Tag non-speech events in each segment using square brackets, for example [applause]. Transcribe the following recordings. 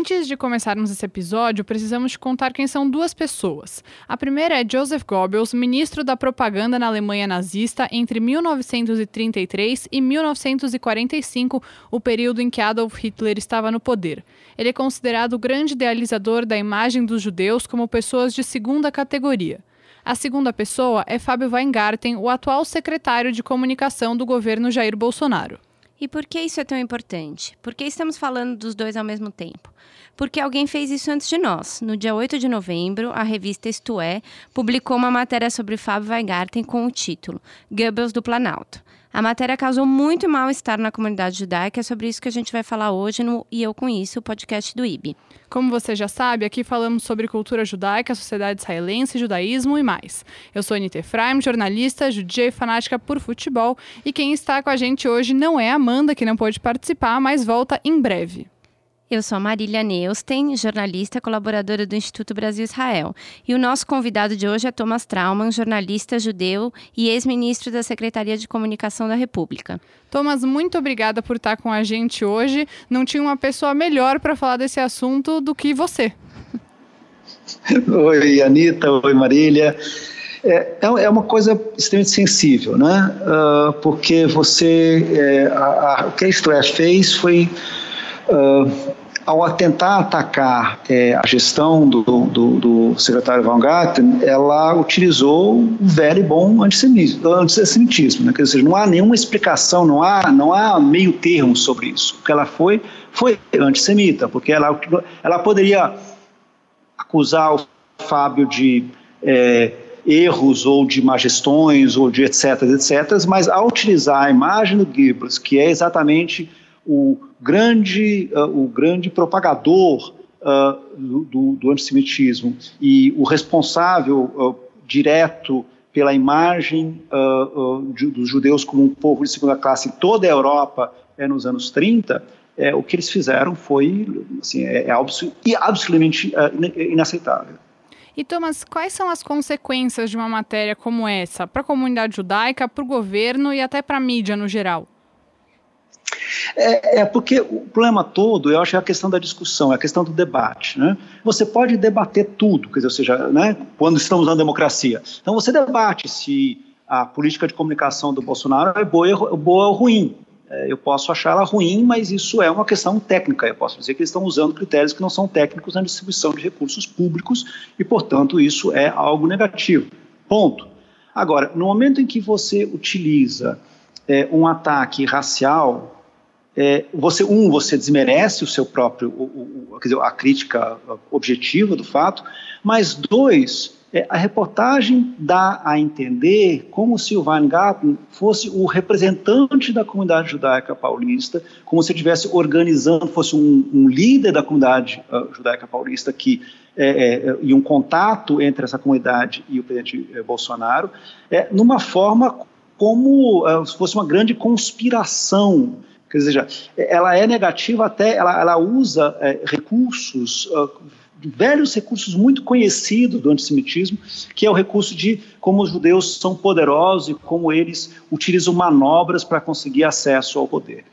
Antes de começarmos esse episódio, precisamos te contar quem são duas pessoas. A primeira é Joseph Goebbels, ministro da propaganda na Alemanha nazista entre 1933 e 1945, o período em que Adolf Hitler estava no poder. Ele é considerado o grande idealizador da imagem dos judeus como pessoas de segunda categoria. A segunda pessoa é Fábio Weingarten, o atual secretário de comunicação do governo Jair Bolsonaro. E por que isso é tão importante? Por que estamos falando dos dois ao mesmo tempo? Porque alguém fez isso antes de nós. No dia 8 de novembro, a revista Isto É publicou uma matéria sobre Fábio Weingarten com o título Goebbels do Planalto. A matéria causou muito mal-estar na comunidade judaica, é sobre isso que a gente vai falar hoje no E Eu Com Isso, o podcast do IB. Como você já sabe, aqui falamos sobre cultura judaica, sociedade israelense, judaísmo e mais. Eu sou Anita Efraim, jornalista, judia e fanática por futebol, e quem está com a gente hoje não é a Amanda, que não pôde participar, mas volta em breve. Eu sou a Marília Neusten, jornalista colaboradora do Instituto Brasil-Israel. E o nosso convidado de hoje é Thomas Trauman, jornalista judeu e ex-ministro da Secretaria de Comunicação da República. Thomas, muito obrigada por estar com a gente hoje. Não tinha uma pessoa melhor para falar desse assunto do que você. [laughs] Oi, Anitta. Oi, Marília. É, é, é uma coisa extremamente sensível, né? Uh, porque você, é, a, a, o que a é fez foi uh, ao tentar atacar é, a gestão do, do, do secretário Van ela utilizou o velho e bom antissemitismo, antissemitismo né? Quer dizer, não há nenhuma explicação, não há, não há meio termo sobre isso. O que ela foi, foi antissemita, porque ela, ela poderia acusar o Fábio de é, erros ou de má gestões ou de etc, etc, mas ao utilizar a imagem do Goebbels, que é exatamente o grande, uh, o grande propagador uh, do, do, antissemitismo e o responsável uh, direto pela imagem de, dos judeus como um povo de segunda classe em toda a Europa é, nos anos 30, é, o que eles fizeram foi assim, é, é absolutamente inaceitável. E Thomas, quais são as consequências de uma matéria como essa para a comunidade judaica, para o governo e até para a mídia no geral? É, é, porque o problema todo, eu acho, é a questão da discussão, é a questão do debate. Né? Você pode debater tudo, quer dizer, ou seja, né, quando estamos na democracia. Então você debate se a política de comunicação do Bolsonaro é boa, boa ou ruim. É, eu posso achar ela ruim, mas isso é uma questão técnica. Eu posso dizer que eles estão usando critérios que não são técnicos na distribuição de recursos públicos e, portanto, isso é algo negativo. Ponto. Agora, no momento em que você utiliza é, um ataque racial é, você um você desmerece o seu próprio o, o, dizer, a crítica objetiva do fato, mas dois é, a reportagem dá a entender como se o Weingarten fosse o representante da comunidade judaica paulista, como se estivesse organizando, fosse um, um, líder da comunidade uh, judaica paulista que é, é, e um contato entre essa comunidade e o presidente é, Bolsonaro, é, numa forma como uh, se fosse uma grande conspiração Quer dizer, ela é negativa até, ela, ela usa é, recursos, uh, velhos recursos muito conhecidos do antissemitismo, que é o recurso de como os judeus são poderosos e como eles utilizam manobras para conseguir acesso ao poder.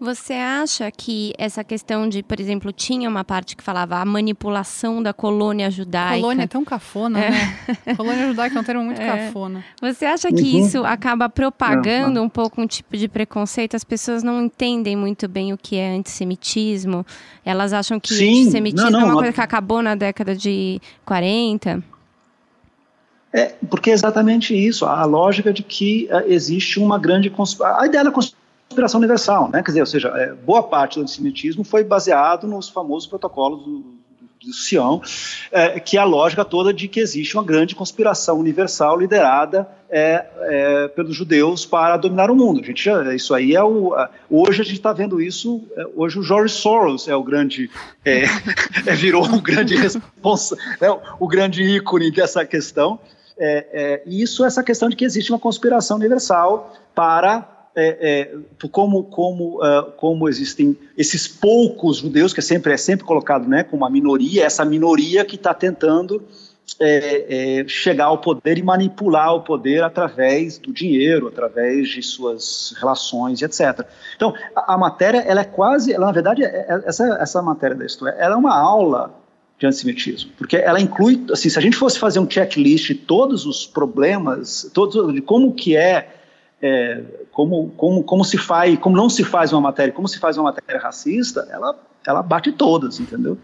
Você acha que essa questão de, por exemplo, tinha uma parte que falava a manipulação da colônia judaica? Colônia é tão cafona, é. né? colônia judaica é um termo muito [laughs] é. cafona. Você acha que uhum. isso acaba propagando um pouco um tipo de preconceito? As pessoas não entendem muito bem o que é antissemitismo. Elas acham que Sim. antissemitismo não, não, é uma coisa que acabou na década de 40. É, porque é exatamente isso, a lógica de que uh, existe uma grande... A ideia da conspiração conspiração universal, né? Quer dizer, ou seja, é, boa parte do antissemitismo foi baseado nos famosos protocolos do, do Sião, é, que é a lógica toda de que existe uma grande conspiração universal liderada é, é, pelos judeus para dominar o mundo. A gente já, isso aí é o. Hoje a gente está vendo isso. É, hoje o George Soros é o grande. É, [laughs] é, virou o grande responsa, o grande ícone dessa questão. e isso, essa questão de que existe uma conspiração universal para é, é, como, como, uh, como existem esses poucos judeus, que é sempre, é sempre colocado né, como uma minoria, essa minoria que está tentando é, é, chegar ao poder e manipular o poder através do dinheiro, através de suas relações, etc. Então, a, a matéria, ela é quase, ela, na verdade, é, essa, essa matéria da história, ela é uma aula de antissemitismo, porque ela inclui, assim, se a gente fosse fazer um checklist de todos os problemas, todos, de como que é, é, como, como, como se faz, como não se faz uma matéria, como se faz uma matéria racista, ela, ela bate todas, entendeu?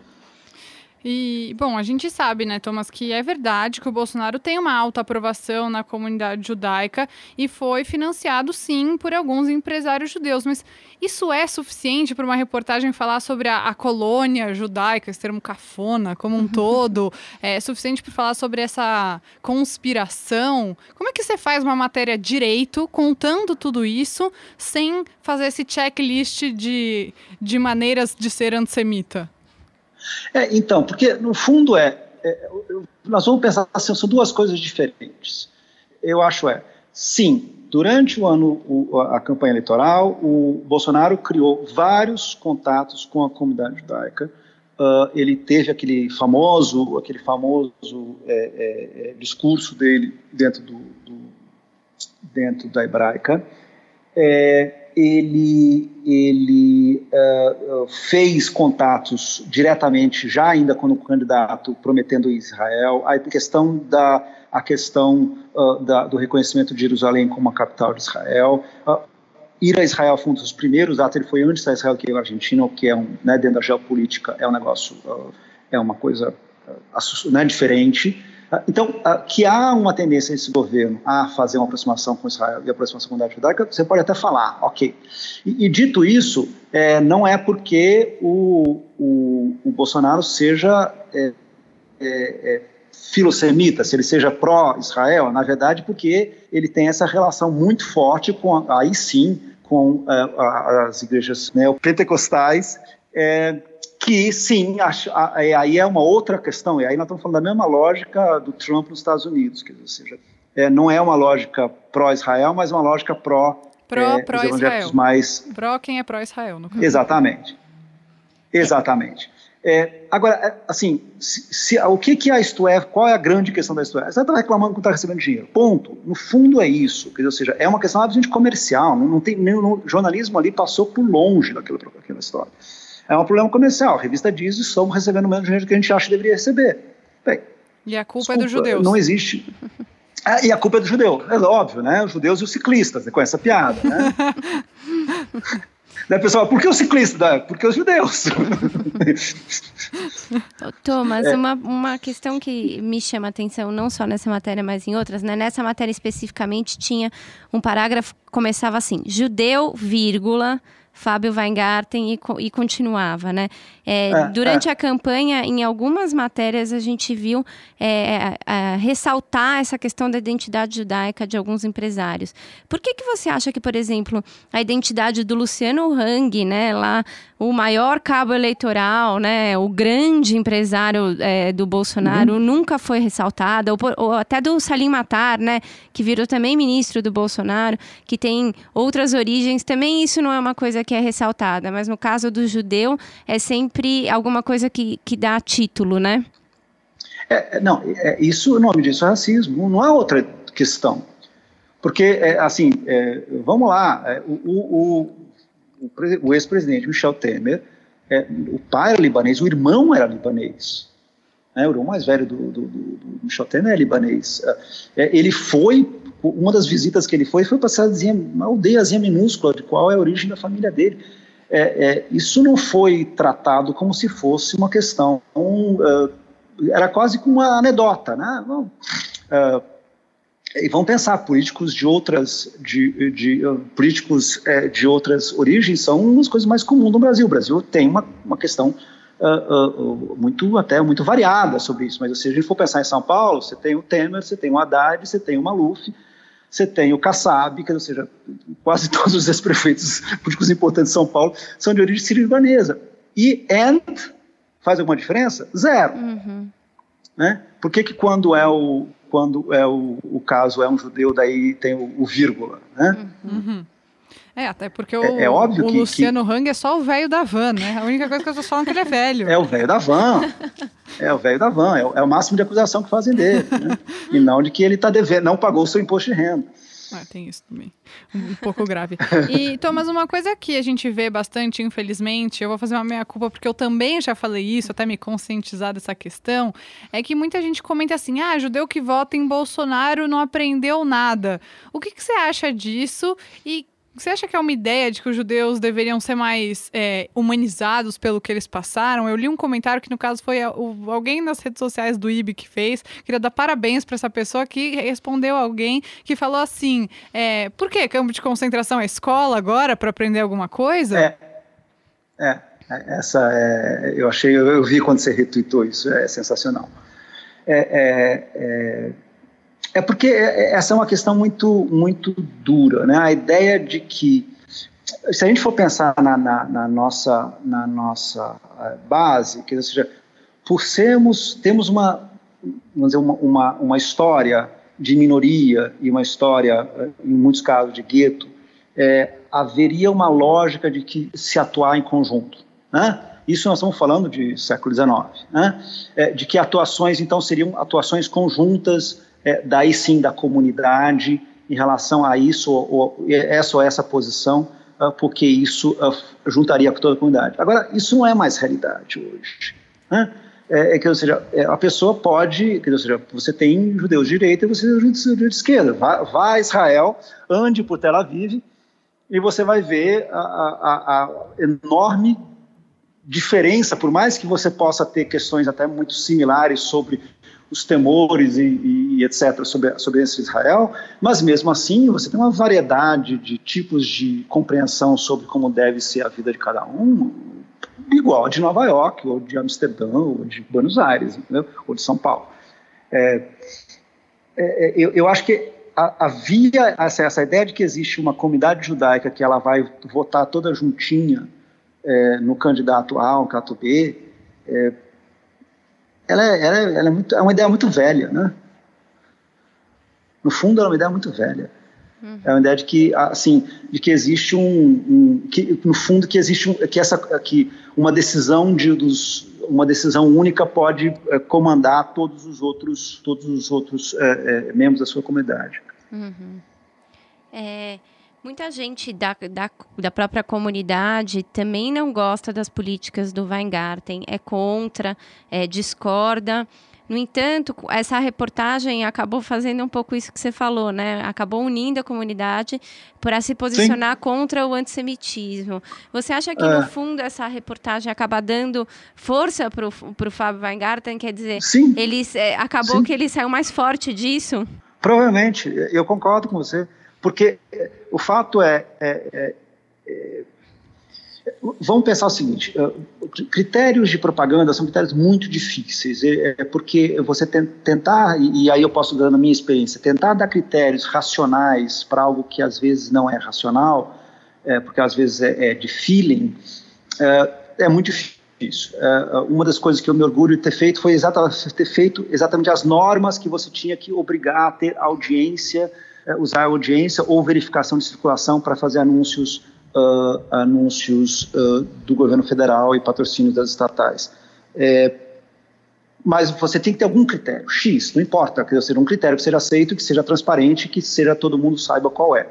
E, bom, a gente sabe, né, Thomas, que é verdade que o Bolsonaro tem uma alta aprovação na comunidade judaica e foi financiado, sim, por alguns empresários judeus. Mas isso é suficiente para uma reportagem falar sobre a, a, colônia judaica, esse termo cafona, como um todo? É suficiente para falar sobre essa conspiração? Como é que você faz uma matéria direito, contando tudo isso, sem fazer esse checklist de, de maneiras de ser antissemita? É, então, porque no fundo é, é, nós vamos pensar assim, são duas coisas diferentes. Eu acho é, sim, durante o ano, o, a campanha eleitoral, o Bolsonaro criou vários contatos com a comunidade judaica. Uh, ele teve aquele famoso, aquele famoso é, é, é discurso dele dentro do, do dentro da hebraica. É, ele, ele uh, fez contatos diretamente, já ainda quando candidato, prometendo Israel, a questão, da, a questão uh, da, do reconhecimento de Jerusalém como a capital de Israel, uh, ir a Israel foi um dos primeiros atos, ele foi antes da Israel que a Argentina, o que é um, né, dentro da geopolítica é um negócio, é uma coisa né, diferente, então, ah, que há uma tendência desse governo a fazer uma aproximação com Israel e aproximação com a comunidade judaica, você pode até falar, ok. E, e dito isso, é, não é porque o, o, o Bolsonaro seja é, é, é filosemita, se ele seja pró-Israel, na verdade, porque ele tem essa relação muito forte com, aí sim, com é, as igrejas né, pentecostais, é, que sim, acho, é, aí é uma outra questão, e aí nós estamos falando da mesma lógica do Trump nos Estados Unidos, que, ou seja, é, não é uma lógica pró-Israel, mas uma lógica pró, pró, é, pró Israel. mais... Pró quem é pró-Israel, no caso. Exatamente, exatamente. É, agora, é, assim, se, se, o que, que a Isto é, qual é a grande questão da Isto é? Você está reclamando que está recebendo dinheiro, ponto. No fundo é isso, dizer, ou seja, é uma questão absolutamente comercial, não, não tem, o jornalismo ali passou por longe daquela, daquela história. É um problema comercial. A revista diz que estamos recebendo menos dinheiro do que a gente acha que deveria receber. Bem, e a culpa desculpa, é dos judeus. Não existe. Ah, e a culpa é do judeu. É óbvio, né? Os judeus e os ciclistas, com essa piada, né? Daí [laughs] o pessoal, por que os ciclistas? Porque os judeus. Thomas, é. uma, uma questão que me chama a atenção, não só nessa matéria, mas em outras, né? Nessa matéria especificamente tinha um parágrafo que começava assim: judeu, vírgula, Fábio Weingarten e, e continuava, né? É, é, durante é. a campanha, em algumas matérias, a gente viu é, ressaltar essa questão da identidade judaica de alguns empresários. Por que, que você acha que, por exemplo, a identidade do Luciano Hang, né, lá, o maior cabo eleitoral, né, o grande empresário é, do Bolsonaro, uhum. nunca foi ressaltada, ou, ou, até do Salim Matar, né, que virou também ministro do Bolsonaro, que tem outras origens, também isso não é uma coisa que é ressaltada, mas no caso do judeu é sempre alguma coisa que, que dá título, né? É, é não, é, isso, o nome disso é racismo, não há outra questão. Porque, é, assim, é, vamos lá, é, o, o, o, ex-presidente Michel Temer, é, o pai era libanês, o irmão era libanês. Né, o irmão mais velho do, do, do, do Michel Temer é libanês. É, ele foi, uma das visitas que ele foi, foi para uma aldeiazinha minúscula, de qual é a origem da família dele. É, é, isso não foi tratado como se fosse uma questão, um, uh, era quase como uma anedota, né? uh, e vão pensar políticos de outras de, de uh, políticos é, de outras origens são umas coisas mais comuns no Brasil. O Brasil tem uma, uma questão uh, uh, muito até muito variada sobre isso. Mas se a gente for pensar em São Paulo, você tem o Temer, você tem o Haddad, você tem o Maluf, você tem o Kassab, que, ou seja, quase [laughs] todos os ex-prefeitos políticos importantes de São Paulo são de origem sírio-libanesa. E and faz alguma diferença? Zero. Uhum. Né? Por que, que quando é o quando é o, o caso é um judeu, daí tem o, o vírgula, né? Uhum. É, até porque o, é, é óbvio o que, Luciano que... Hang é só o velho da van, né? A única coisa que as pessoas falam é que ele é velho. É o velho da van. É o velho da van. É o, é o, máximo de acusação que fazem dele. Né? [laughs] e não de que ele está devendo, não pagou o seu imposto de renda. [laughs] Ah, tem isso também. Um, um pouco grave. E, Thomas, uma coisa que a gente vê bastante, infelizmente, eu vou fazer uma meia-culpa porque eu também já falei isso, até me conscientizar dessa questão, é que muita gente comenta assim: ah, judeu que vota em Bolsonaro não aprendeu nada. O que, que você acha disso? E você acha que é uma ideia de que os judeus deveriam ser mais é, humanizados pelo que eles passaram? Eu li um comentário que, no caso, foi alguém nas redes sociais do IB que fez. Queria dar parabéns para essa pessoa que respondeu alguém que falou assim: é, por que campo de concentração é escola agora para aprender alguma coisa? É, é, essa é, eu achei, eu vi quando você retweetou isso, é sensacional. é, é, é porque é, é, essa é uma questão muito, muito dura, né? A ideia de que, se a gente for pensar na, na, na nossa, na nossa eh, base, que seja, por sermos, temos uma, vamos dizer, uma, uma, uma história de minoria e uma história, eh, em muitos casos, de gueto, é, haveria uma lógica de que se atuar em conjunto, né? Isso nós estamos falando de século XIX, né? É, de que atuações, então, seriam atuações conjuntas é, daí sim da comunidade em relação a isso, ou, ou essa ou essa posição, uh, porque isso uh, juntaria com toda a comunidade. Agora, isso não é mais realidade hoje. Né? É, é, que, ou seja, é, a pessoa pode, que, ou seja, você tem judeus de direita e você tem judeus de esquerda. Vá, vá a Israel, ande por Tel Aviv e você vai ver a, a, a enorme diferença, por mais que você possa ter questões até muito similares sobre os temores e, e, etc. sobre, sobre esse Israel, mas mesmo assim você tem uma variedade de tipos de compreensão sobre como deve ser a vida de cada um, igual a de Nova York, ou de Amsterdã, ou de Buenos Aires, entendeu? ou de São Paulo. É, é, é eu, eu, acho que havia essa, essa, ideia de que existe uma comunidade judaica que ela vai votar toda juntinha é, no candidato A ou candidato B, é, ela é, ela é, ela é, muito, é uma ideia muito velha, né? No fundo, ela é uma ideia muito velha. Uhum. É uma ideia de que, assim, de que existe um, um que, no fundo, que existe um, que essa, que uma decisão de, dos, uma decisão única pode é, comandar todos os outros, todos os outros é, é membros da sua comunidade. Uhum. É, Muita gente da, da, da, própria comunidade também não gosta das políticas do Weingarten, é contra, é, discorda. No entanto, essa reportagem acabou fazendo um pouco isso que você falou, né? Acabou unindo a comunidade para se posicionar Sim. contra o antissemitismo. Você acha que, é. no fundo, essa reportagem acaba dando força para o Fábio Weingarten? Quer dizer, Sim. ele é, acabou Sim. que ele saiu mais forte disso? Provavelmente, eu concordo com você. Porque eh, o fato é, é, é, é vamos pensar o seguinte: eh, critérios de propaganda são critérios muito difíceis, é, é porque você tem, tentar, e aí eu posso dar na minha experiência, tentar dar critérios racionais para algo que às vezes não é racional, porque às vezes é, é de feeling, é, muito difícil. uma das coisas que eu me orgulho de ter feito foi exatamente, ter feito exatamente as normas que você tinha que obrigar a ter audiência usar audiência ou verificação de circulação para fazer anúncios, uh, anúncios uh, do governo federal e patrocínios das estatais. É, mas você tem que ter algum critério, X, não importa, que seja um critério que seja aceito, que seja transparente, que seja todo mundo saiba qual é.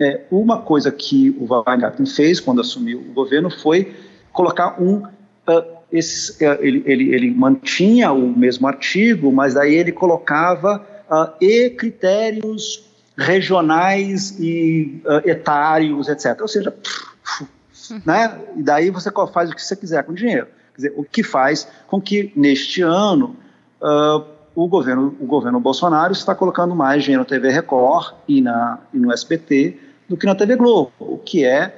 é uma coisa que o Weingarten fez quando assumiu o governo foi colocar um uh, esse, ele, ele, ele, mantinha o mesmo artigo, mas daí ele colocava uh, e critérios regionais e uh, etários, etc. Ou seja, né? E daí você faz o que você quiser com o dinheiro. Dizer, o que faz com que neste ano uh, o governo, o governo Bolsonaro está colocando mais dinheiro na TV Record e, na, e no SBT do que na TV Globo, o que é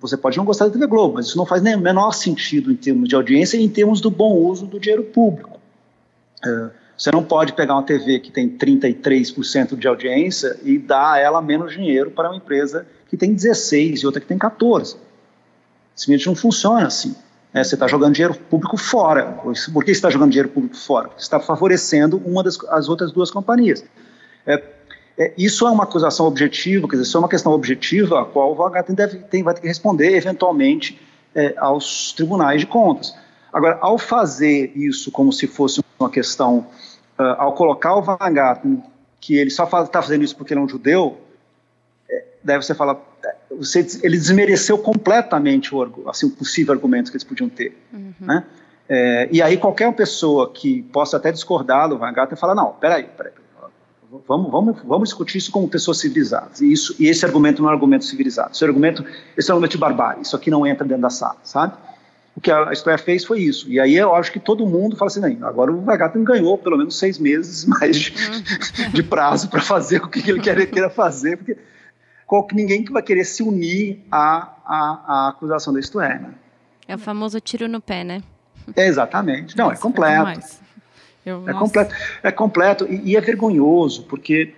você pode não gostar da TV Globo, mas isso não faz nem o menor sentido em termos de audiência e em termos do bom uso do dinheiro público. Uh, você não pode pegar uma TV que tem 33% de audiência e dar a ela menos dinheiro para uma empresa que tem 16 e outra que tem 14. Simplesmente não funciona assim. Né? Você está jogando dinheiro público fora. Por que você está jogando dinheiro público fora? Você está favorecendo uma das as outras duas companhias. É, É, isso é uma acusação objetiva, quer dizer, isso é uma questão objetiva a qual o VH deve, tem, vai ter que responder eventualmente é, aos tribunais de contas. Agora, ao fazer isso como se fosse uma questão, uh, ao colocar o Weingarten, que ele só está fazendo isso porque ele é um judeu, é, deve você falar, você, ele desmereceu completamente o, assim, o possível argumento que eles podiam ter. Uhum. Né? É, e aí qualquer pessoa que possa até discordar do Weingarten fala, não, peraí, peraí, vamos, vamos, vamos discutir isso como pessoas civilizadas. E, isso, e esse argumento não é um argumento civilizado, esse, é argumento, esse é um argumento de barbárie, isso aqui não entra dentro da sala, sabe? O que a história fez foi isso. E aí eu acho que todo mundo fala assim, agora o Weingarten ganhou pelo menos seis meses mais de, uhum. [laughs] de prazo para fazer o que ele queira fazer, porque ninguém que vai querer se unir à, à, à acusação da é, né? É o famoso tiro no pé, né? É, exatamente. Não, é completo. É, Eu, é completo. É completo e, e é vergonhoso, porque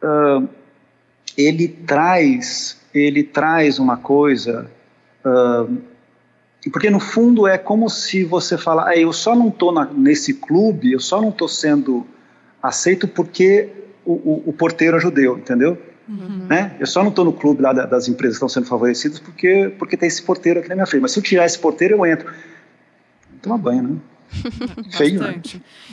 uh, ele traz, ele traz uma coisa... Uh, porque no fundo é como se você falar, ah, eu só não estou nesse clube, eu só não estou sendo aceito porque o, o, o porteiro é judeu, entendeu? Uhum. Né? Eu só não estou no clube lá das empresas que estão sendo favorecidas porque, porque tem esse porteiro aqui na minha frente. Mas se eu tirar esse porteiro, eu entro. Toma banho, né? Feio, né?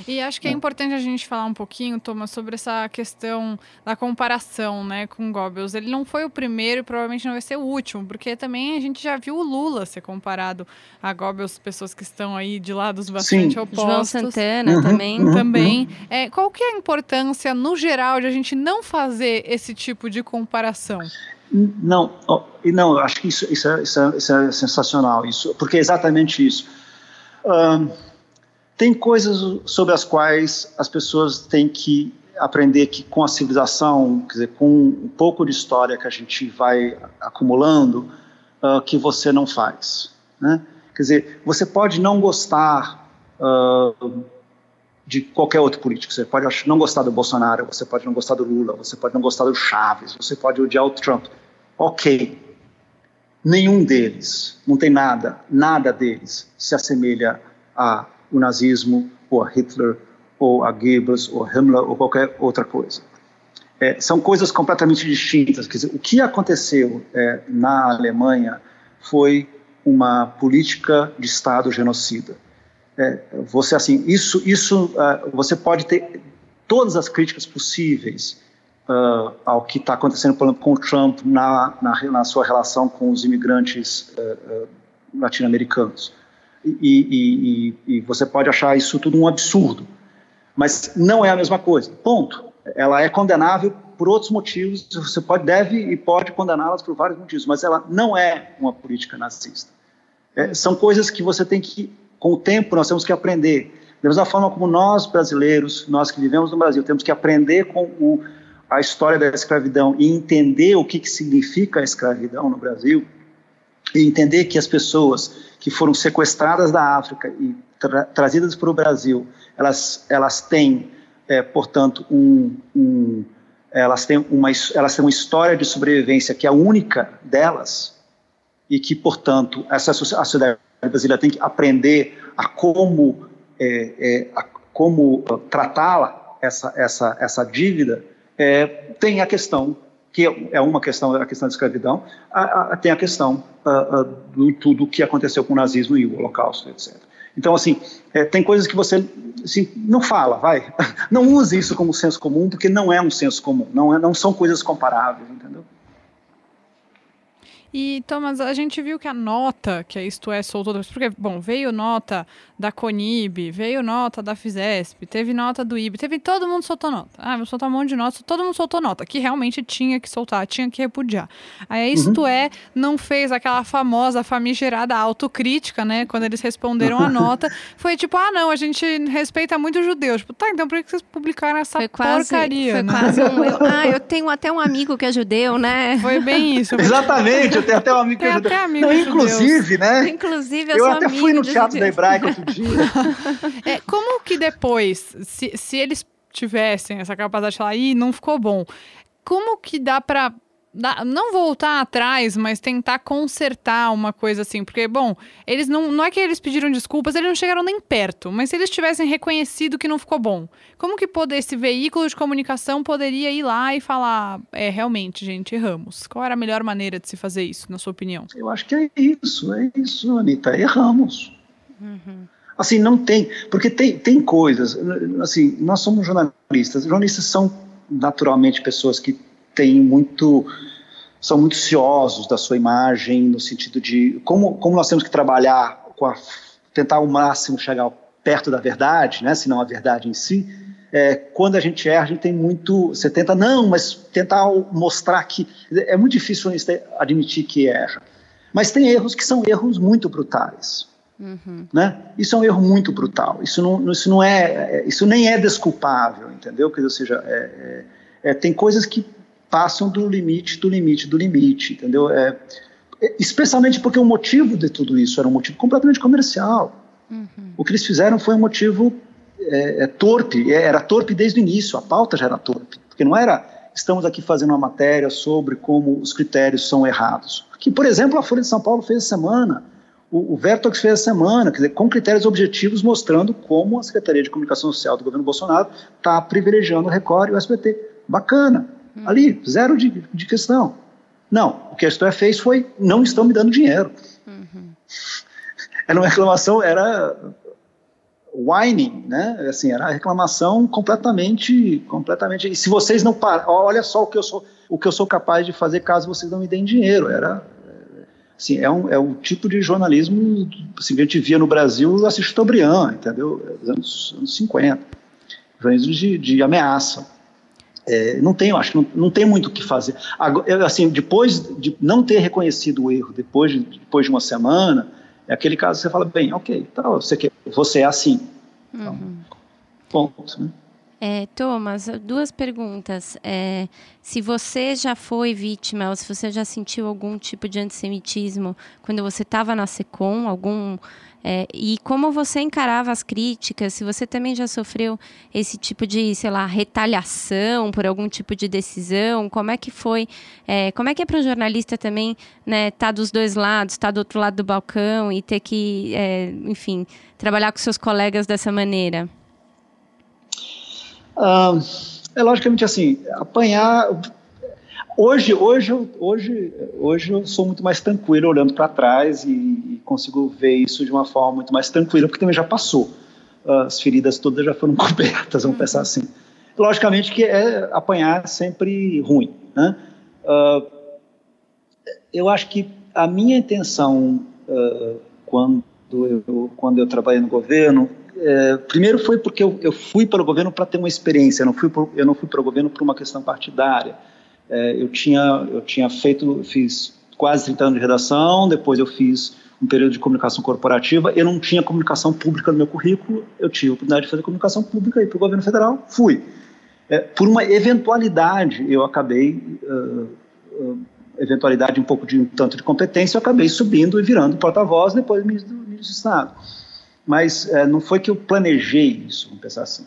E acho que é, é importante a gente falar um pouquinho, Thomas, sobre essa questão da comparação né, com Goebbels. Ele não foi o primeiro e provavelmente não vai ser o último, porque também a gente já viu o Lula ser comparado a Goebbels, pessoas que estão aí de lados bastante Sim. opostos. João Santana uhum, também. Uhum, também. Uhum. É, qual que é a importância, no geral, de a gente não fazer esse tipo de comparação? Não, não, acho que isso, isso, é, isso, é, isso é sensacional, isso, porque é exatamente isso. Um, tem coisas sobre as quais as pessoas têm que aprender que com a civilização, quer dizer, com um pouco de história que a gente vai acumulando, uh, que você não faz. Né? Quer dizer, você pode não gostar uh, de qualquer outro político, você pode não gostar do Bolsonaro, você pode não gostar do Lula, você pode não gostar do Chaves, você pode odiar o Trump. Ok. Nenhum deles, não tem nada, nada deles se assemelha a o nazismo, ou a Hitler, ou a Goebbels, ou a Himmler, ou qualquer outra coisa. É, são coisas completamente distintas. Quer dizer, o que aconteceu é, na Alemanha foi uma política de Estado genocida. É, você assim, isso, isso, uh, você pode ter todas as críticas possíveis uh, ao que está acontecendo, por exemplo, com o Trump na, na, na sua relação com os imigrantes uh, latino-americanos e, e, e, você pode achar isso tudo um absurdo. Mas não é a mesma coisa. Ponto. Ela é condenável por outros motivos. Você pode, deve e pode condená-las por vários motivos, mas ela não é uma política nazista. É, são coisas que você tem que, com o tempo, nós temos que aprender. Da mesma forma como nós brasileiros, nós que vivemos no Brasil, temos que aprender com o, a história da escravidão e entender o que, que significa a escravidão no Brasil e entender que as pessoas que foram sequestradas da África e tra trazidas para o Brasil, elas, elas têm, é, portanto, um, um, elas, têm uma, elas têm uma história de sobrevivência que é única delas e que, portanto, essa, a sociedade brasileira tem que aprender a como, é, é, a como tratá-la, essa, essa, essa dívida, é, tem a questão que é uma questão, a questão da escravidão, a, a, tem a questão a, do tudo que aconteceu com o nazismo e o holocausto, etc. Então, assim, é, tem coisas que você assim, não fala, vai. [laughs] Não use isso como senso comum, porque não é um senso comum, não, é, não são coisas comparáveis, entendeu? E, Thomas, a gente viu que a nota que a Isto É soltou, porque, bom, veio nota da Conib, veio nota da Fisesp, teve nota do IB, teve todo mundo soltou nota. Ah, vou soltar um monte de nota, todo mundo soltou nota, que realmente tinha que soltar, tinha que repudiar. Aí a Isto uhum. É não fez aquela famosa famigerada autocrítica, né, quando eles responderam a [laughs] nota, foi tipo, ah, não, a gente respeita muito os judeus. Tipo, tá, então por que vocês publicaram essa foi quase, porcaria? Foi né? quase um, [laughs] eu, ah, eu tenho até um amigo que é judeu, né? Foi bem isso. [laughs] Exatamente, eu tenho até um amigo que é judeu. Não, inclusive, né? Inclusive, eu, eu até fui no Teatro da Hebraica outro dia. [laughs] é, como que depois, se, se eles tivessem essa capacidade de falar, ih, não ficou bom, como que dá para não voltar atrás, mas tentar consertar uma coisa assim. Porque, bom, eles não. Não é que eles pediram desculpas, eles não chegaram nem perto. Mas se eles tivessem reconhecido que não ficou bom, como que poder, esse veículo de comunicação poderia ir lá e falar: é, realmente, gente, erramos? Qual era a melhor maneira de se fazer isso, na sua opinião? Eu acho que é isso, é isso, Anitta. Erramos. Uhum. Assim, não tem. Porque tem, tem coisas. Assim, nós somos jornalistas. Jornalistas são naturalmente pessoas que têm muito são muito ciosos da sua imagem no sentido de como, como nós temos que trabalhar com a, tentar ao máximo chegar perto da verdade, né, se não a verdade em si. É, quando a gente erra, a gente tem muito. Você tenta, não, mas tentar mostrar que. É muito difícil admitir que erra. Mas tem erros que são erros muito brutais. Uhum. Né? Isso é um erro muito brutal. Isso não, isso não é, isso nem é desculpável, entendeu? Ou seja, é, é, é, tem coisas que passam do limite, do limite, do limite, entendeu? É, especialmente porque o motivo de tudo isso era um motivo completamente comercial. Uhum. O que eles fizeram foi um motivo é, torpe, era torpe desde o início. A pauta já era torpe, porque não era estamos aqui fazendo uma matéria sobre como os critérios são errados. Que, por exemplo, a Folha de São Paulo fez essa semana o, o Vertox fez essa semana, quer dizer, com critérios objetivos mostrando como a Secretaria de Comunicação Social do governo Bolsonaro está privilegiando o Record e o SBT. Bacana. Hum. Ali, zero de, de questão. Não, o que a história fez foi, não estão me dando dinheiro. Uhum. Era uma reclamação, era whining, né? Assim, era reclamação completamente, completamente. E se vocês não param, olha só o que eu sou, o que eu sou capaz de fazer caso vocês não me deem dinheiro. Era Assim, é, um, é o tipo de jornalismo assim, que a gente via no Brasil assiste Chateaubriand, entendeu? Anos, anos 50. Jornalismo de, de ameaça. É, não tem, acho que não, não tem muito o que fazer. Agora, assim, depois de não ter reconhecido o erro, depois de, depois de uma semana, é aquele caso que você fala, bem, ok, tá, você, quer, você é assim. Então, uhum. ponto, né? É, Thomas, duas perguntas. É, se você já foi vítima ou se você já sentiu algum tipo de antissemitismo quando você estava na SECOM, algum é, e como você encarava as críticas, se você também já sofreu esse tipo de, sei lá, retaliação por algum tipo de decisão, como é que foi, é, como é que é para o jornalista também, né, tá dos dois lados, estar tá do outro lado do balcão e ter que, é, enfim, trabalhar com seus colegas dessa maneira? Ah, é logicamente assim, apanhar. Hoje, hoje, hoje, hoje eu sou muito mais tranquilo olhando para trás e, e, consigo ver isso de uma forma muito mais tranquila, porque também já passou. As feridas todas já foram [laughs] cobertas, vamos pensar assim. Logicamente que é apanhar sempre ruim, né? Uh, eu acho que a minha intenção uh, quando eu quando eu trabalhei no governo é, primeiro foi porque eu, eu fui para o governo para ter uma experiência, eu não fui para o governo por uma questão partidária. É, eu, tinha, eu tinha feito, fiz quase 30 anos de redação, depois eu fiz um período de comunicação corporativa, eu não tinha comunicação pública no meu currículo, eu tive a oportunidade de fazer comunicação pública e para o governo federal, fui. É, por uma eventualidade, eu acabei, uh, uh, eventualidade um pouco de um tanto de competência, eu acabei subindo e virando porta-voz depois ministro do, ministro do Estado mas é, não foi que eu planejei isso, vamos pensar assim.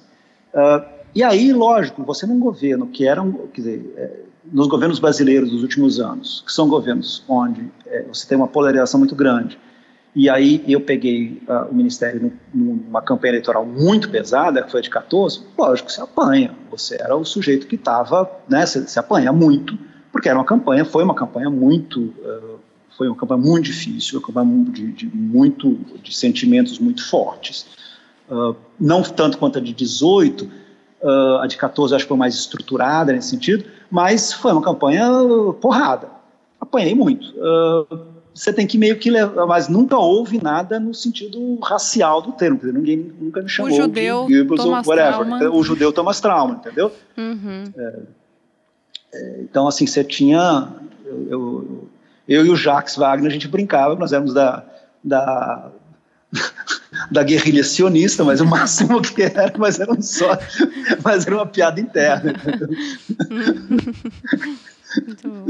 E aí, lógico, você num governo que era, um, quer dizer, é, nos governos brasileiros dos últimos anos, que são governos onde é, você tem uma polarização muito grande, e aí eu peguei uh, o ministério numa campanha eleitoral muito pesada, que foi de 14, lógico, você apanha, você era o sujeito que estava, né, você, apanha muito, porque era uma campanha, foi uma campanha muito uh, foi uma campanha muito difícil, uma campanha de, de muito de sentimentos muito fortes. Uh, não tanto quanto a de 18, uh, a de 14 acho que foi mais estruturada nesse sentido, mas foi uma campanha porrada. Apanhei muito. Uh, você tem que meio que levar, mas nunca houve nada no sentido racial do termo, dizer, ninguém nunca me chamou o judeu de Goebbels ou whatever. Trauma. O judeu Thomas Trauma, entendeu? Uhum. É, é, então, assim, você tinha. Eu, eu, eu e o Jacques Wagner, a gente brincava, nós éramos da, da, da guerrilha sionista, mas o máximo que era, mas era um só, mas era uma piada interna. Muito bom.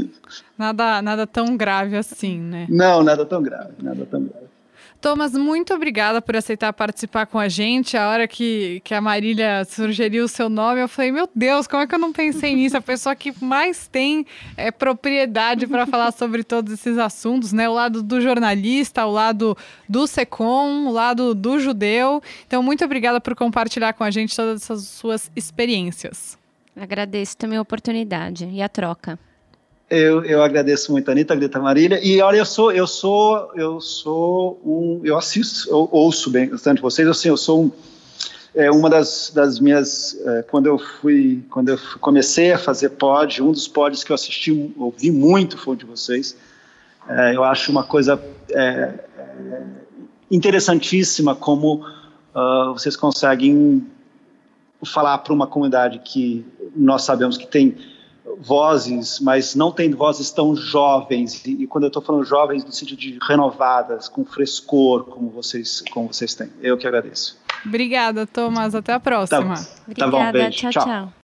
Nada, nada tão grave assim, né? Não, nada tão grave, nada tão grave. Thomas, muito obrigada por aceitar participar com a gente. A hora que, que a Marília sugeriu o seu nome, eu falei, meu Deus, como é que eu não pensei nisso? A pessoa que mais tem é, propriedade para falar sobre todos esses assuntos, né? O lado do jornalista, o lado do SECOM, o lado do judeu. Então, muito obrigada por compartilhar com a gente todas essas suas experiências. Agradeço também a oportunidade e a troca. Eu, eu agradeço muito, Anitta, Grita Marília. E olha, eu sou, eu sou, eu sou um, eu assisto, eu ouço bem bastante vocês. Assim, eu sou um, é, uma das, das minhas, é, quando eu fui, quando eu comecei a fazer pod, um dos pods que eu assisti, ouvi muito foi o de vocês. É, eu acho uma coisa é, é, interessantíssima como uh, vocês conseguem falar para uma comunidade que nós sabemos que tem vozes, mas não tem vozes tão jovens, e, e quando eu estou falando jovens no sentido de renovadas, com frescor, como vocês, como vocês têm. Eu que agradeço. Obrigada, Thomas. Até a próxima. Tá, Obrigada, tá bom, beijo. tchau. tchau. tchau.